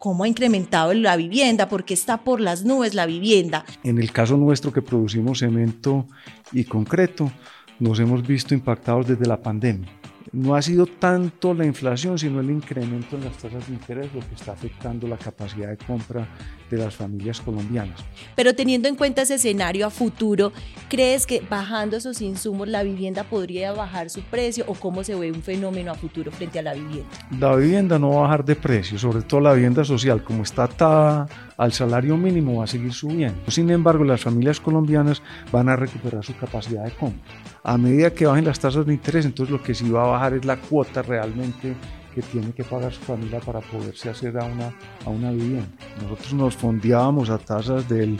cómo ha incrementado la vivienda, porque está por las nubes la vivienda. En el caso nuestro que producimos cemento y concreto, nos hemos visto impactados desde la pandemia no ha sido tanto la inflación, sino el incremento en las tasas de interés lo que está afectando la capacidad de compra de las familias colombianas. Pero teniendo en cuenta ese escenario a futuro, ¿crees que bajando esos insumos la vivienda podría bajar su precio o cómo se ve un fenómeno a futuro frente a la vivienda? La vivienda no va a bajar de precio, sobre todo la vivienda social, como está atada al salario mínimo, va a seguir subiendo. Sin embargo, las familias colombianas van a recuperar su capacidad de compra. A medida que bajen las tasas de interés, entonces lo que sí va a bajar es la cuota realmente que tiene que pagar su familia para poderse hacer a una, a una vivienda. Nosotros nos fondeábamos a tasas del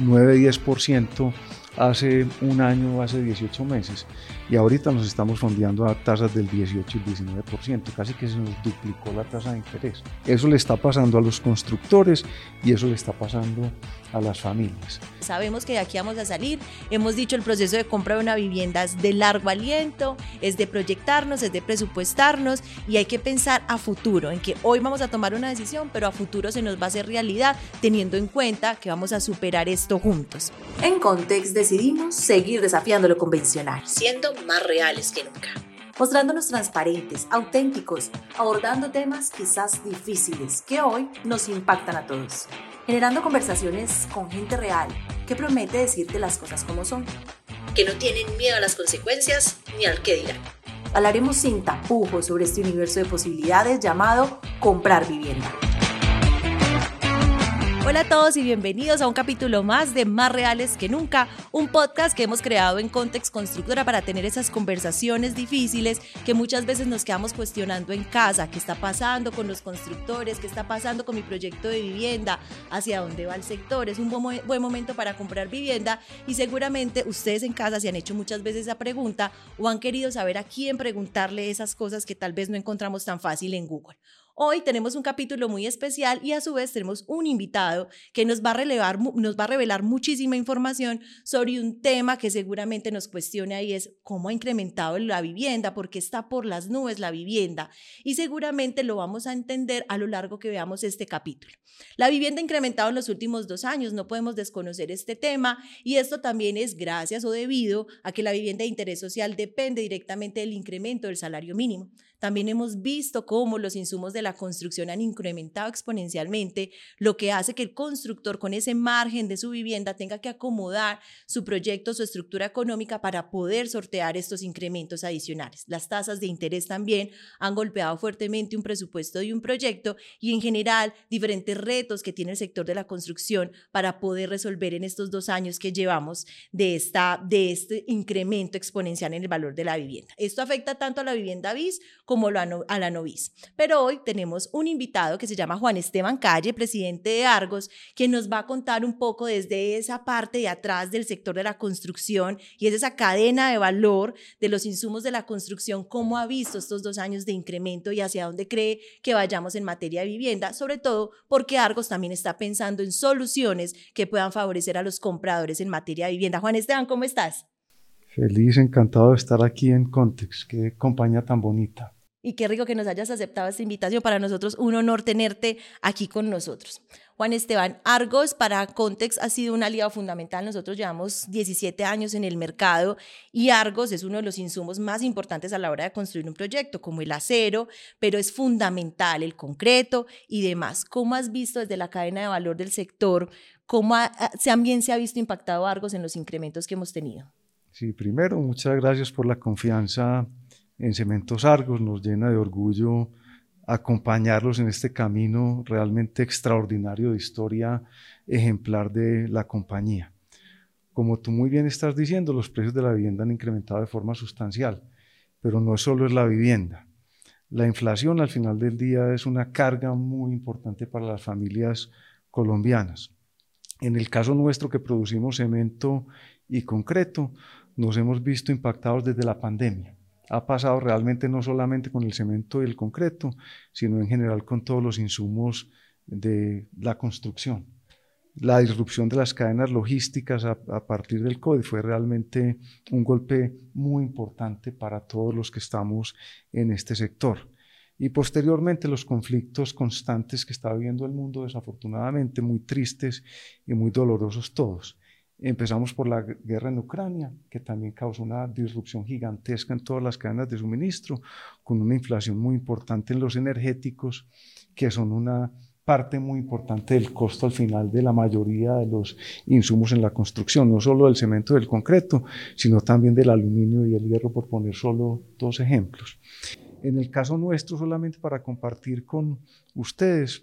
9-10% hace un año, hace 18 meses, y ahorita nos estamos fondeando a tasas del 18 y 19%, casi que se nos duplicó la tasa de interés. Eso le está pasando a los constructores y eso le está pasando a las familias. Sabemos que de aquí vamos a salir. Hemos dicho el proceso de compra de una vivienda es de largo aliento, es de proyectarnos, es de presupuestarnos y hay que pensar a futuro, en que hoy vamos a tomar una decisión, pero a futuro se nos va a hacer realidad teniendo en cuenta que vamos a superar esto juntos. En Context decidimos seguir desafiando lo convencional, siendo más reales que nunca mostrándonos transparentes, auténticos, abordando temas quizás difíciles que hoy nos impactan a todos generando conversaciones con gente real que promete decirte las cosas como son. Que no tienen miedo a las consecuencias ni al que dirán. Hablaremos sin tapujos sobre este universo de posibilidades llamado comprar vivienda. Hola a todos y bienvenidos a un capítulo más de Más Reales que Nunca, un podcast que hemos creado en Context Constructora para tener esas conversaciones difíciles que muchas veces nos quedamos cuestionando en casa, qué está pasando con los constructores, qué está pasando con mi proyecto de vivienda, hacia dónde va el sector, es un buen, momento para comprar vivienda y seguramente ustedes en casa se han hecho muchas veces esa pregunta o han querido saber a quién preguntarle esas cosas que tal vez no encontramos tan fácil en Google. Hoy tenemos un capítulo muy especial y a su vez tenemos un invitado que nos va a, relevar, nos va a revelar muchísima información sobre un tema que seguramente nos cuestiona y es cómo ha incrementado la vivienda, porque está por las nubes la vivienda. Y seguramente lo vamos a entender a lo largo que veamos este capítulo. La vivienda ha incrementado en los últimos dos años, no podemos desconocer este tema y esto también es gracias o debido a que la vivienda de interés social depende directamente del incremento del salario mínimo. También hemos visto cómo los insumos de la construcción han incrementado exponencialmente, lo que hace que el constructor con ese margen de su vivienda tenga que acomodar su proyecto, su estructura económica para poder sortear estos incrementos adicionales. Las tasas de interés también han golpeado fuertemente un presupuesto y un proyecto y en general diferentes retos que tiene el sector de la construcción para poder resolver en estos dos años que llevamos de, esta, de este incremento exponencial en el valor de la vivienda. Esto afecta tanto a la vivienda bis como como a la noviz. Pero hoy tenemos un invitado que se llama Juan Esteban Calle, presidente de Argos, quien nos va a contar un poco desde esa parte de atrás del sector de la construcción y es esa cadena de valor de los insumos de la construcción, cómo ha visto estos dos años de incremento y hacia dónde cree que vayamos en materia de vivienda, sobre todo porque Argos también está pensando en soluciones que puedan favorecer a los compradores en materia de vivienda. Juan Esteban, ¿cómo estás? Feliz, encantado de estar aquí en Context, qué compañía tan bonita y qué rico que nos hayas aceptado esta invitación. Para nosotros un honor tenerte aquí con nosotros. Juan Esteban, Argos para Context ha sido un aliado fundamental. Nosotros llevamos 17 años en el mercado y Argos es uno de los insumos más importantes a la hora de construir un proyecto, como el acero, pero es fundamental el concreto y demás. ¿Cómo has visto desde la cadena de valor del sector, cómo también se ha visto impactado Argos en los incrementos que hemos tenido? Sí, primero, muchas gracias por la confianza en Cementos Argos, nos llena de orgullo acompañarlos en este camino realmente extraordinario de historia ejemplar de la compañía. Como tú muy bien estás diciendo, los precios de la vivienda han incrementado de forma sustancial, pero no solo es la vivienda. La inflación al final del día es una carga muy importante para las familias colombianas. En el caso nuestro que producimos cemento y concreto, nos hemos visto impactados desde la pandemia ha pasado realmente no solamente con el cemento y el concreto, sino en general con todos los insumos de la construcción. La disrupción de las cadenas logísticas a, partir del COVID fue realmente un golpe muy importante para todos los que estamos en este sector. y posteriormente los conflictos constantes que está viviendo el mundo, desafortunadamente muy tristes y muy dolorosos todos. Empezamos por la guerra en Ucrania, que también causó una disrupción gigantesca en todas las cadenas de suministro, con una inflación muy importante en los energéticos, que son una parte muy importante del costo al final de la mayoría de los insumos en la construcción, no solo del cemento y del concreto, sino también del aluminio y el hierro, por poner solo dos ejemplos. En el caso nuestro, solamente para compartir con ustedes,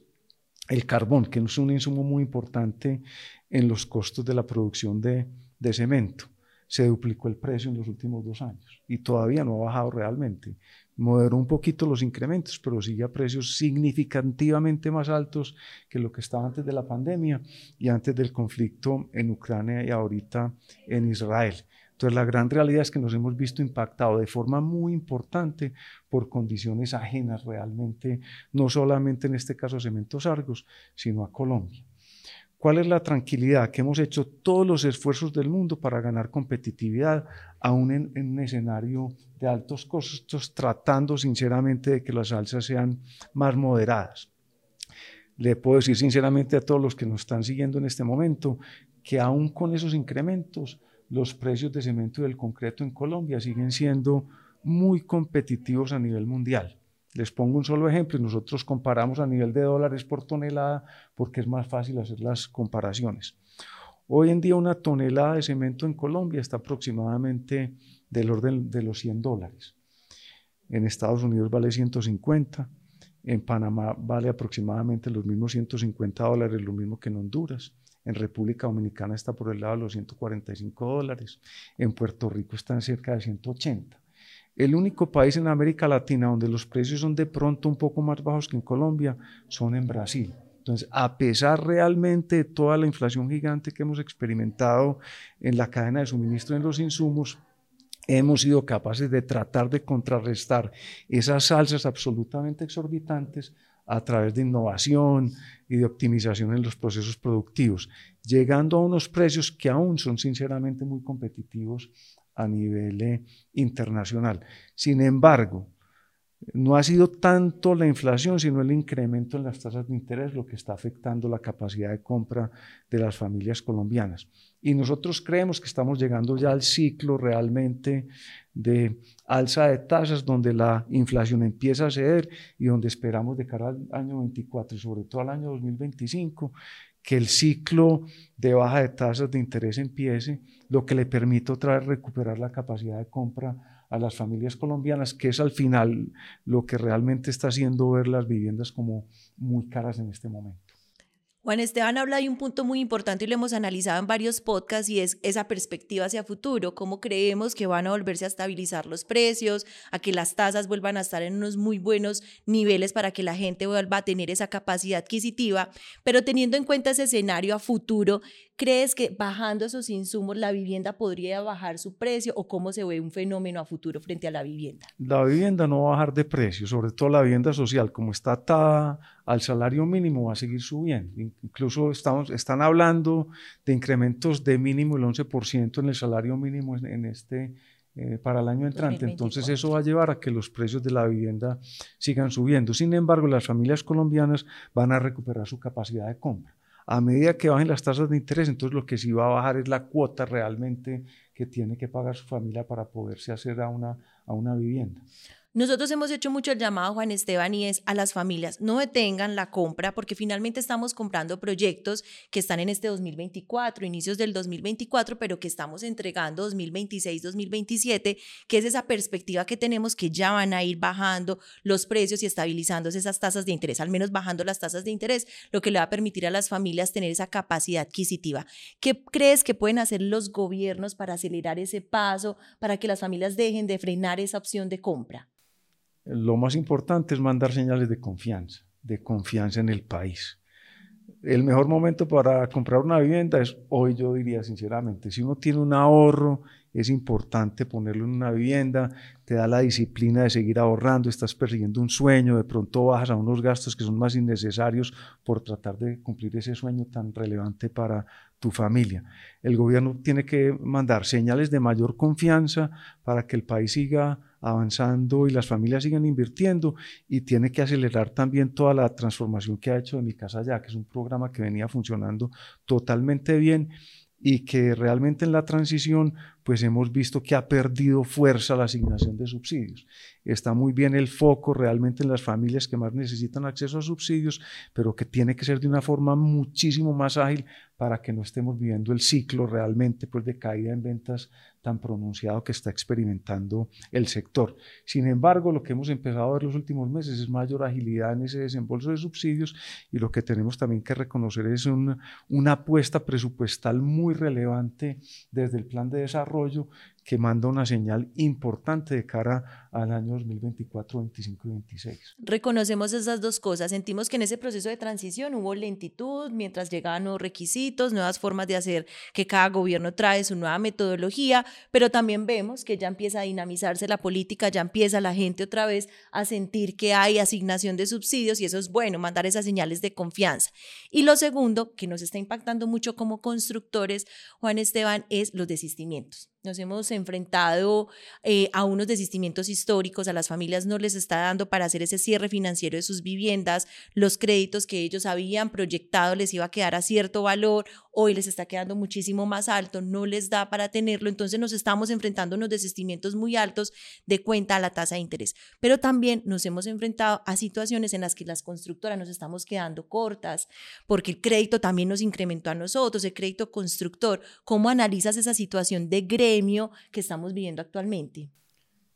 el carbón, que es un insumo muy importante en los costos de la producción de, cemento. Se duplicó el precio en los últimos dos años y todavía no ha bajado realmente moderó un poquito los incrementos, pero sigue a precios significativamente más altos que lo que estaba antes de la pandemia y antes del conflicto en Ucrania y ahorita en Israel. Entonces la gran realidad es que nos hemos visto impactados de forma muy importante por condiciones ajenas realmente, no solamente en este caso a Cementos Argos, sino a Colombia. ¿Cuál es la tranquilidad? Que hemos hecho todos los esfuerzos del mundo para ganar competitividad, aún en, un escenario de altos costos, tratando sinceramente de que las alzas sean más moderadas. Le puedo decir sinceramente a todos los que nos están siguiendo en este momento que aún con esos incrementos, los precios de cemento y del concreto en Colombia siguen siendo muy competitivos a nivel mundial. Les pongo un solo ejemplo nosotros comparamos a nivel de dólares por tonelada porque es más fácil hacer las comparaciones. Hoy en día una tonelada de cemento en Colombia está aproximadamente del orden de los 100 dólares. En Estados Unidos vale 150, en Panamá vale aproximadamente los mismos 150 dólares, lo mismo que en Honduras. En República Dominicana está por el lado de los 145 dólares. En Puerto Rico están cerca de 180. El único país en América Latina donde los precios son de pronto un poco más bajos que en Colombia son en Brasil. Entonces, a pesar realmente de toda la inflación gigante que hemos experimentado en la cadena de suministro en los insumos, hemos sido capaces de tratar de contrarrestar esas alzas absolutamente exorbitantes a través de innovación y de optimización en los procesos productivos, llegando a unos precios que aún son sinceramente muy competitivos a nivel eh, internacional. Sin embargo, no ha sido tanto la inflación, sino el incremento en las tasas de interés lo que está afectando la capacidad de compra de las familias colombianas. Y nosotros creemos que estamos llegando ya al ciclo realmente de alza de tasas donde la inflación empieza a ceder y donde esperamos de cara al año 24 y sobre todo al año 2025 que el ciclo de baja de tasas de interés empiece, lo que le permite otra vez recuperar la capacidad de compra a las familias colombianas, que es al final lo que realmente está haciendo ver las viviendas como muy caras en este momento. Juan Esteban habla de un punto muy importante y lo hemos analizado en varios podcasts y es esa perspectiva hacia futuro, cómo creemos que van a volverse a estabilizar los precios, a que las tasas vuelvan a estar en unos muy buenos niveles para que la gente vuelva a tener esa capacidad adquisitiva, pero teniendo en cuenta ese escenario a futuro, ¿crees que bajando esos insumos la vivienda podría bajar su precio o cómo se ve un fenómeno a futuro frente a la vivienda? La vivienda no va a bajar de precio, sobre todo la vivienda social, como está atada al salario mínimo, va a seguir subiendo. Incluso estamos, están hablando de incrementos de mínimo el 11% en el salario mínimo en, este, eh, para el año entrante. Entonces eso va a llevar a que los precios de la vivienda sigan subiendo. Sin embargo, las familias colombianas van a recuperar su capacidad de compra. A medida que bajen las tasas de interés, entonces lo que sí va a bajar es la cuota realmente que tiene que pagar su familia para poderse hacer a una, a una vivienda. Nosotros hemos hecho mucho el llamado, Juan Esteban, y es a las familias, no detengan la compra porque finalmente estamos comprando proyectos que están en este 2024, inicios del 2024, pero que estamos entregando 2026, 2027, que es esa perspectiva que tenemos que ya van a ir bajando los precios y estabilizándose esas tasas de interés, al menos bajando las tasas de interés, lo que le va a permitir a las familias tener esa capacidad adquisitiva. ¿Qué crees que pueden hacer los gobiernos para acelerar ese paso, para que las familias dejen de frenar esa opción de compra? Lo más importante es mandar señales de confianza, de confianza en el país. El mejor momento para comprar una vivienda es hoy, yo diría sinceramente. Si uno tiene un ahorro, es importante ponerlo en una vivienda, te da la disciplina de seguir ahorrando, estás persiguiendo un sueño, de pronto bajas a unos gastos que son más innecesarios por tratar de cumplir ese sueño tan relevante para tu familia. El gobierno tiene que mandar señales de mayor confianza para que el país siga avanzando y las familias siguen invirtiendo y tiene que acelerar también toda la transformación que ha hecho de Mi Casa Ya, que es un programa que venía funcionando totalmente bien y que realmente en la transición pues hemos visto que ha perdido fuerza la asignación de subsidios. Está muy bien el foco realmente en las familias que más necesitan acceso a subsidios, pero que tiene que ser de una forma muchísimo más ágil para que no estemos viviendo el ciclo realmente pues de caída en ventas tan pronunciado que está experimentando el sector. Sin embargo, lo que hemos empezado a ver los últimos meses es mayor agilidad en ese desembolso de subsidios y lo que tenemos también que reconocer es una apuesta presupuestal muy relevante desde el plan de desarrollo que manda una señal importante de cara al año 2024, 25 y 26. Reconocemos esas dos cosas. Sentimos que en ese proceso de transición hubo lentitud mientras llegaban nuevos requisitos, nuevas formas de hacer que cada gobierno trae su nueva metodología, pero también vemos que ya empieza a dinamizarse la política, ya empieza la gente otra vez a sentir que hay asignación de subsidios y eso es bueno, mandar esas señales de confianza. Y lo segundo, que nos está impactando mucho como constructores, Juan Esteban, es los desistimientos. Nos hemos enfrentado eh, a unos desistimientos históricos, a las familias no les está dando para hacer ese cierre financiero de sus viviendas, los créditos que ellos habían proyectado les iba a quedar a cierto valor, hoy les está quedando muchísimo más alto, no les da para tenerlo, entonces nos estamos enfrentando a unos desistimientos muy altos de cuenta a la tasa de interés. Pero también nos hemos enfrentado a situaciones en las que las constructoras nos estamos quedando cortas, porque el crédito también nos incrementó a nosotros, el crédito constructor. ¿Cómo analizas esa situación de que estamos viviendo actualmente?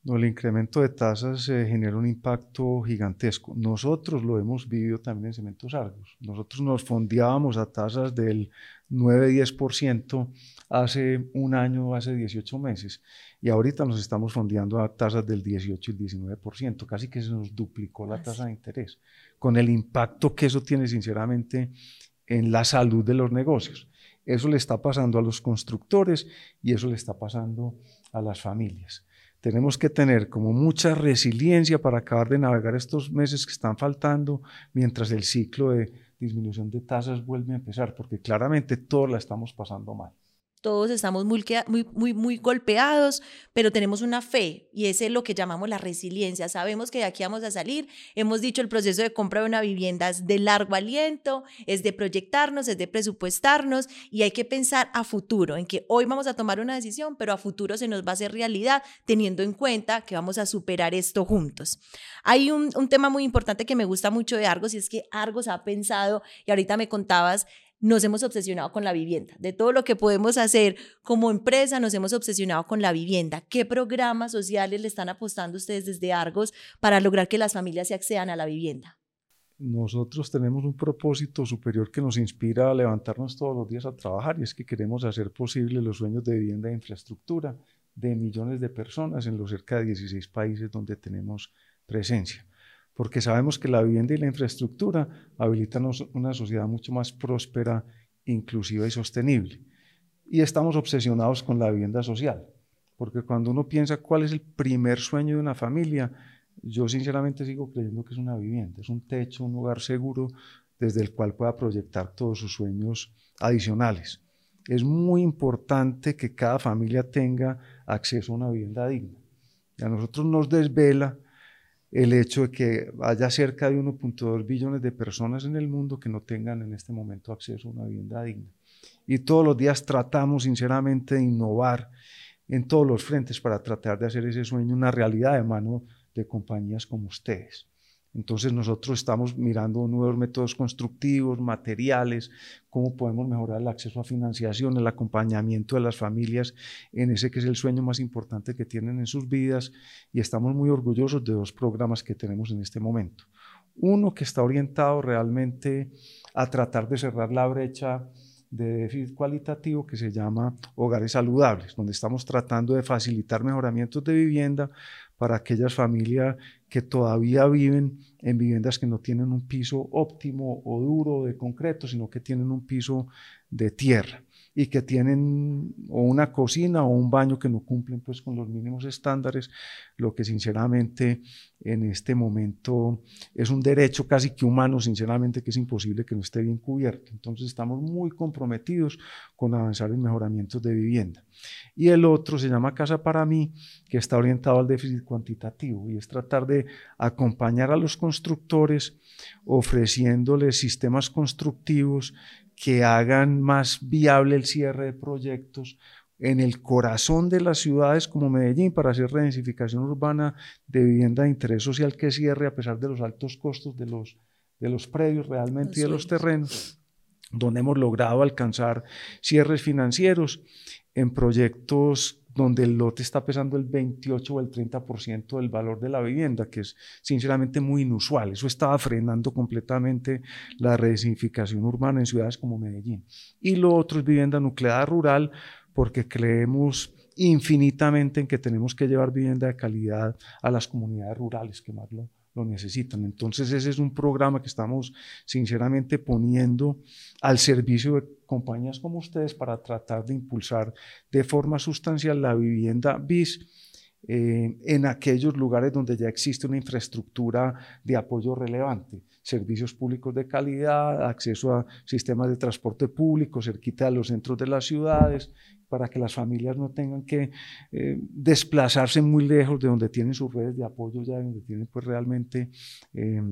No, el incremento de tasas eh, genera un impacto gigantesco. Nosotros lo hemos vivido también en Cementos Argos. Nosotros nos fondeábamos a tasas del 9-10% hace un año, hace 18 meses, y ahorita nos estamos fondeando a tasas del 18 y 19%, casi que se nos duplicó la tasa de interés, con el impacto que eso tiene sinceramente en la salud de los negocios. Eso le está pasando a los constructores y eso le está pasando a las familias. Tenemos que tener como mucha resiliencia para acabar de navegar estos meses que están faltando mientras el ciclo de disminución de tasas vuelve a empezar, porque claramente todos la estamos pasando mal todos estamos muy, muy, muy, muy golpeados, pero tenemos una fe y ese es lo que llamamos la resiliencia. Sabemos que de aquí vamos a salir. Hemos dicho el proceso de compra de una vivienda es de largo aliento, es de proyectarnos, es de presupuestarnos y hay que pensar a futuro, en que hoy vamos a tomar una decisión, pero a futuro se nos va a hacer realidad teniendo en cuenta que vamos a superar esto juntos. Hay un, un tema muy importante que me gusta mucho de Argos y es que Argos ha pensado, y ahorita me contabas, nos hemos obsesionado con la vivienda. De todo lo que podemos hacer como empresa, nos hemos obsesionado con la vivienda. ¿Qué programas sociales le están apostando ustedes desde Argos para lograr que las familias se accedan a la vivienda? Nosotros tenemos un propósito superior que nos inspira a levantarnos todos los días a trabajar y es que queremos hacer posible los sueños de vivienda e infraestructura de millones de personas en los cerca de 16 países donde tenemos presencia porque sabemos que la vivienda y la infraestructura habilitan una sociedad mucho más próspera, inclusiva y sostenible. Y estamos obsesionados con la vivienda social, porque cuando uno piensa cuál es el primer sueño de una familia, yo sinceramente sigo creyendo que es una vivienda, es un techo, un lugar seguro desde el cual pueda proyectar todos sus sueños adicionales. Es muy importante que cada familia tenga acceso a una vivienda digna. Y a nosotros nos desvela el hecho de que haya cerca de 1.2 billones de personas en el mundo que no tengan en este momento acceso a una vivienda digna. Y todos los días tratamos sinceramente de innovar en todos los frentes para tratar de hacer ese sueño una realidad de mano de compañías como ustedes. Entonces nosotros estamos mirando nuevos métodos constructivos, materiales, cómo podemos mejorar el acceso a financiación, el acompañamiento de las familias en ese que es el sueño más importante que tienen en sus vidas y estamos muy orgullosos de dos programas que tenemos en este momento. Uno que está orientado realmente a tratar de cerrar la brecha de déficit cualitativo que se llama Hogares Saludables, donde estamos tratando de facilitar mejoramientos de vivienda para aquellas familias que todavía viven en viviendas que no tienen un piso óptimo o duro de concreto, sino que tienen un piso de tierra y que tienen o una cocina o un baño que no cumplen pues con los mínimos estándares, lo que sinceramente en este momento es un derecho casi que humano, sinceramente, que es imposible que no esté bien cubierto. Entonces estamos muy comprometidos con avanzar en mejoramientos de vivienda. Y el otro se llama Casa para mí, que está orientado al déficit cuantitativo y es tratar de acompañar a los constructores ofreciéndoles sistemas constructivos que hagan más viable el cierre de proyectos en el corazón de las ciudades como Medellín para hacer redensificación urbana de vivienda de interés social que cierre a pesar de los altos costos de los, de los predios realmente y de los terrenos, donde hemos logrado alcanzar cierres financieros en proyectos donde el lote está pesando el 28 o el 30% del valor de la vivienda, que es sinceramente muy inusual. Eso estaba frenando completamente la redensificación urbana en ciudades como Medellín. Y lo otro es vivienda nuclear rural, porque creemos infinitamente en que tenemos que llevar vivienda de calidad a las comunidades rurales que más lo, necesitan. Entonces ese es un programa que estamos sinceramente poniendo al servicio de compañías como ustedes para tratar de impulsar de forma sustancial la vivienda BIS eh, en aquellos lugares donde ya existe una infraestructura de apoyo relevante, servicios públicos de calidad, acceso a sistemas de transporte público cerquita de los centros de las ciudades, para que las familias no tengan que eh, desplazarse muy lejos de donde tienen sus redes de apoyo, ya donde tienen pues realmente eh,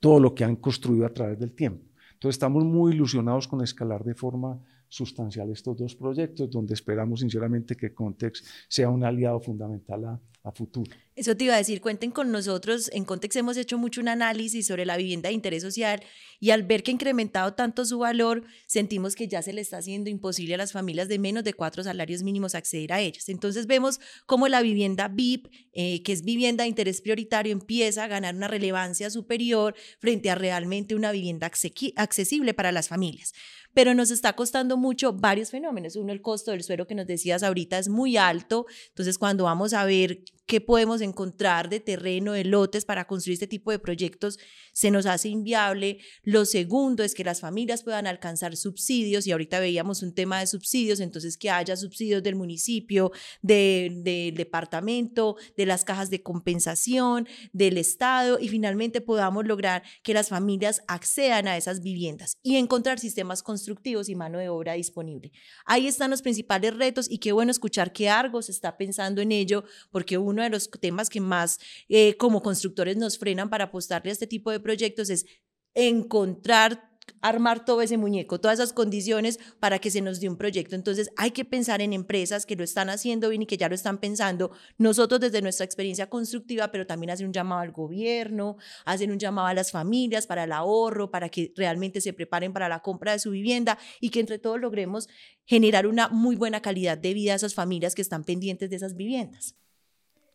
todo lo que han construido a través del tiempo. Entonces estamos muy ilusionados con escalar de forma sustancial estos dos proyectos, donde esperamos sinceramente que Context sea un aliado fundamental a, futuro. Eso te iba a decir, cuenten con nosotros. En Context hemos hecho mucho un análisis sobre la vivienda de interés social y al ver que ha incrementado tanto su valor, sentimos que ya se le está haciendo imposible a las familias de menos de cuatro salarios mínimos acceder a ellas. Entonces vemos cómo la vivienda VIP, eh, que es vivienda de interés prioritario, empieza a ganar una relevancia superior frente a realmente una vivienda accesible para las familias pero nos está costando mucho varios fenómenos. Uno, el costo del suelo que nos decías ahorita es muy alto, entonces cuando vamos a ver qué podemos encontrar de terreno, de lotes para construir este tipo de proyectos, se nos hace inviable. Lo segundo es que las familias puedan alcanzar subsidios y ahorita veíamos un tema de subsidios, entonces que haya subsidios del municipio, del departamento, de las cajas de compensación, del Estado y finalmente podamos lograr que las familias accedan a esas viviendas y encontrar sistemas constructivos y mano de obra disponible. Ahí están los principales retos y qué bueno escuchar que Argos está pensando en ello porque uno de los temas que más eh, como constructores nos frenan para apostarle a este tipo de proyectos es encontrar armar todo ese muñeco, todas esas condiciones para que se nos dé un proyecto. Entonces hay que pensar en empresas que lo están haciendo bien y que ya lo están pensando, nosotros desde nuestra experiencia constructiva, pero también hacer un llamado al gobierno, hacer un llamado a las familias para el ahorro, para que realmente se preparen para la compra de su vivienda y que entre todos logremos generar una muy buena calidad de vida a esas familias que están pendientes de esas viviendas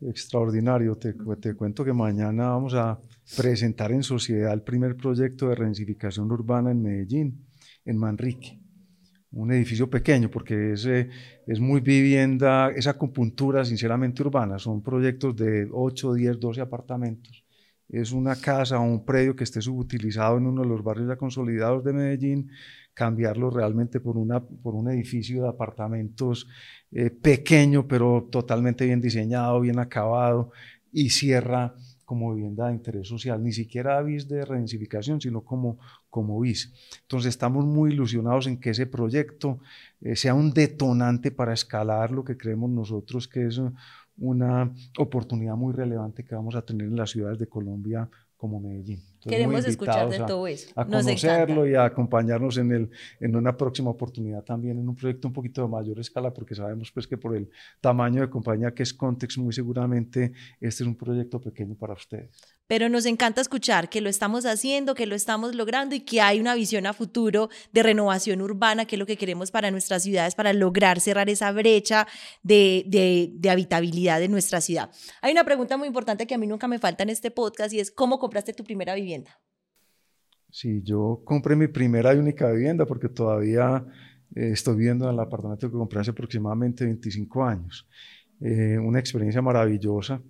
extraordinario. Te, te, cuento que mañana vamos a presentar en sociedad el primer proyecto de rensificación urbana en Medellín, en Manrique. Un edificio pequeño porque es, eh, es muy vivienda, esa acupuntura sinceramente urbana. Son proyectos de 8, 10, 12 apartamentos. Es una casa o un predio que esté subutilizado en uno de los barrios ya consolidados de Medellín cambiarlo realmente por, una, por un edificio de apartamentos eh, pequeño, pero totalmente bien diseñado, bien acabado, y cierra como vivienda de interés social, ni siquiera BIS de redensificación, sino como, como BIS. Entonces estamos muy ilusionados en que ese proyecto eh, sea un detonante para escalar lo que creemos nosotros que es una oportunidad muy relevante que vamos a tener en las ciudades de Colombia como Medellín. Queremos escuchar de todo eso. A, conocerlo y a acompañarnos en, el, en una próxima oportunidad también en un proyecto un poquito de mayor escala, porque sabemos pues que por el tamaño de compañía que es Context, muy seguramente este es un proyecto pequeño para ustedes pero nos encanta escuchar que lo estamos haciendo, que lo estamos logrando y que hay una visión a futuro de renovación urbana, que es lo que queremos para nuestras ciudades, para lograr cerrar esa brecha de, de, habitabilidad de nuestra ciudad. Hay una pregunta muy importante que a mí nunca me falta en este podcast y es, ¿cómo compraste tu primera vivienda? Sí, yo compré mi primera y única vivienda porque todavía eh, estoy viviendo en el apartamento que compré hace aproximadamente 25 años. Eh, una experiencia maravillosa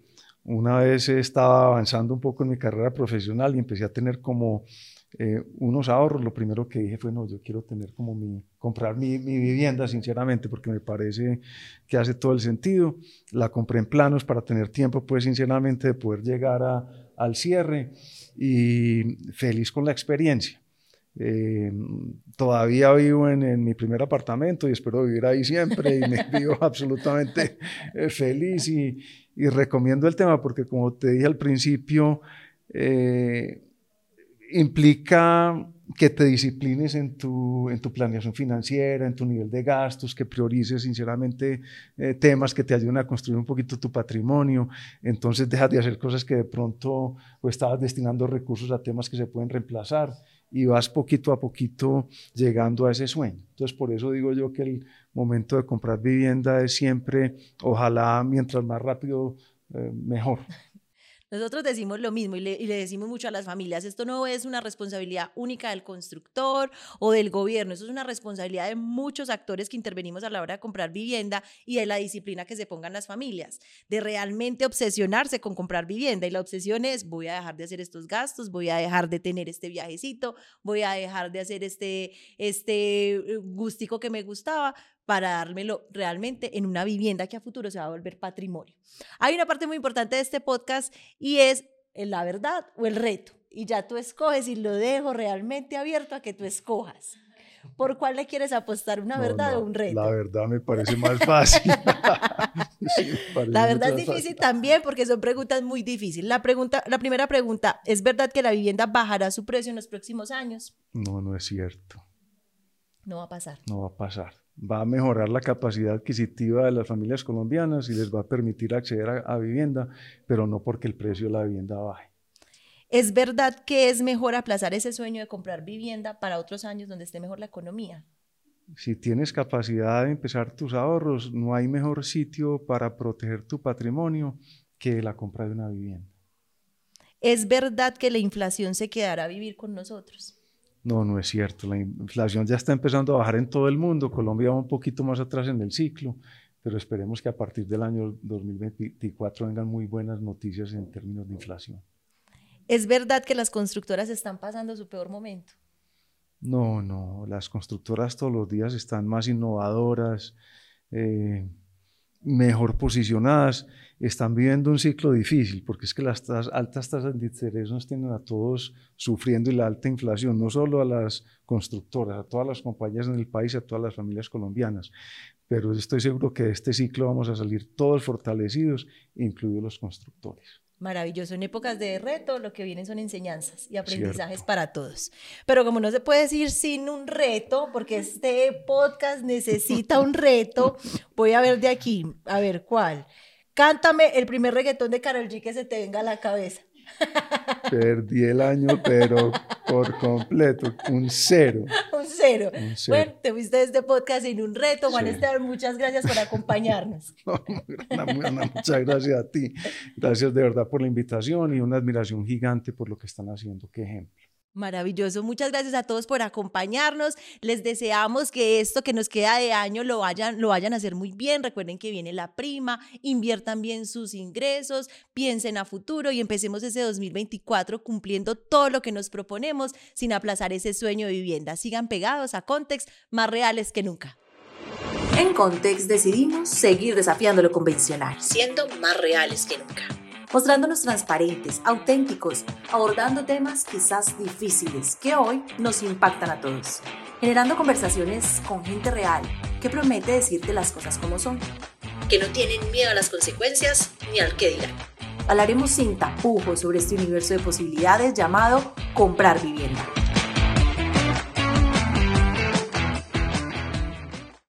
una vez estaba avanzando un poco en mi carrera profesional y empecé a tener como eh, unos ahorros, lo primero que dije fue, no, yo quiero tener como mi, comprar mi, mi, vivienda, sinceramente, porque me parece que hace todo el sentido. La compré en planos para tener tiempo, pues, sinceramente, de poder llegar a, al cierre y feliz con la experiencia. Eh, todavía vivo en, mi primer apartamento y espero vivir ahí siempre y me vivo absolutamente eh, feliz y, y, recomiendo el tema porque como te dije al principio, eh, implica que te disciplines en tu, en tu planeación financiera, en tu nivel de gastos, que priorices sinceramente eh, temas que te ayuden a construir un poquito tu patrimonio. Entonces dejas de hacer cosas que de pronto o estabas destinando recursos a temas que se pueden reemplazar y vas poquito a poquito llegando a ese sueño. Entonces por eso digo yo que el momento de comprar vivienda es siempre, ojalá mientras más rápido, eh, mejor. Nosotros decimos lo mismo y le, decimos mucho a las familias, esto no es una responsabilidad única del constructor o del gobierno, esto es una responsabilidad de muchos actores que intervenimos a la hora de comprar vivienda y de la disciplina que se pongan las familias, de realmente obsesionarse con comprar vivienda. Y la obsesión es, voy a dejar de hacer estos gastos, voy a dejar de tener este viajecito, voy a dejar de hacer este, este eh, gustico que me gustaba, para dármelo realmente en una vivienda que a futuro se va a volver patrimonio. Hay una parte muy importante de este podcast y es la verdad o el reto. Y ya tú escoges y lo dejo realmente abierto a que tú escojas. ¿Por cuál le quieres apostar, una verdad o un reto? La verdad me parece más fácil. sí, la verdad es difícil también porque son preguntas muy difíciles. La, pregunta, la primera pregunta, ¿es verdad que la vivienda bajará su precio en los próximos años? No, no es cierto. No va a pasar. No va a pasar va a mejorar la capacidad adquisitiva de las familias colombianas y les va a permitir acceder a, a, vivienda, pero no porque el precio de la vivienda baje. ¿Es verdad que es mejor aplazar ese sueño de comprar vivienda para otros años donde esté mejor la economía? Si tienes capacidad de empezar tus ahorros, no hay mejor sitio para proteger tu patrimonio que la compra de una vivienda. ¿Es verdad que la inflación se quedará a vivir con nosotros? No, no es cierto. La inflación ya está empezando a bajar en todo el mundo. Colombia va un poquito más atrás en el ciclo, pero esperemos que a partir del año 2024 vengan muy buenas noticias en términos de inflación. ¿Es verdad que las constructoras están pasando su peor momento? No, no. Las constructoras todos los días están más innovadoras, eh, mejor posicionadas están viviendo un ciclo difícil, porque es que las altas tasas de interés nos tienen a todos sufriendo y la alta inflación, no solo a las constructoras, a todas las compañías en el país, a todas las familias colombianas. Pero estoy seguro que de este ciclo vamos a salir todos fortalecidos, incluidos los constructores. Maravilloso. En épocas de reto, lo que vienen son enseñanzas y aprendizajes Cierto. para todos. Pero como no se puede decir sin un reto, porque este podcast necesita un reto, voy a ver de aquí, a ver cuál. Cántame el primer reggaetón de Karol G que se te venga a la cabeza. Perdí el año, pero por completo, un cero. Un cero. Un cero. Bueno, te fuiste de este podcast sin un reto. Juan sí. Esteban, muchas gracias por acompañarnos. No, muchas gracias a ti. Gracias de verdad por la invitación y una admiración gigante por lo que están haciendo. Qué ejemplo. Maravilloso. Muchas gracias a todos por acompañarnos. Les deseamos que esto que nos queda de año lo vayan, lo vayan a hacer muy bien. Recuerden que viene la prima, inviertan bien sus ingresos, piensen a futuro y empecemos ese 2024 cumpliendo todo lo que nos proponemos sin aplazar ese sueño de vivienda. Sigan pegados a Context, más reales que nunca. En Context decidimos seguir desafiando lo convencional, siendo más reales que nunca mostrándonos transparentes, auténticos, abordando temas quizás difíciles que hoy nos impactan a todos, generando conversaciones con gente real que promete decirte las cosas como son, que no tienen miedo a las consecuencias ni al que dirán. Hablaremos sin tapujos sobre este universo de posibilidades llamado comprar vivienda.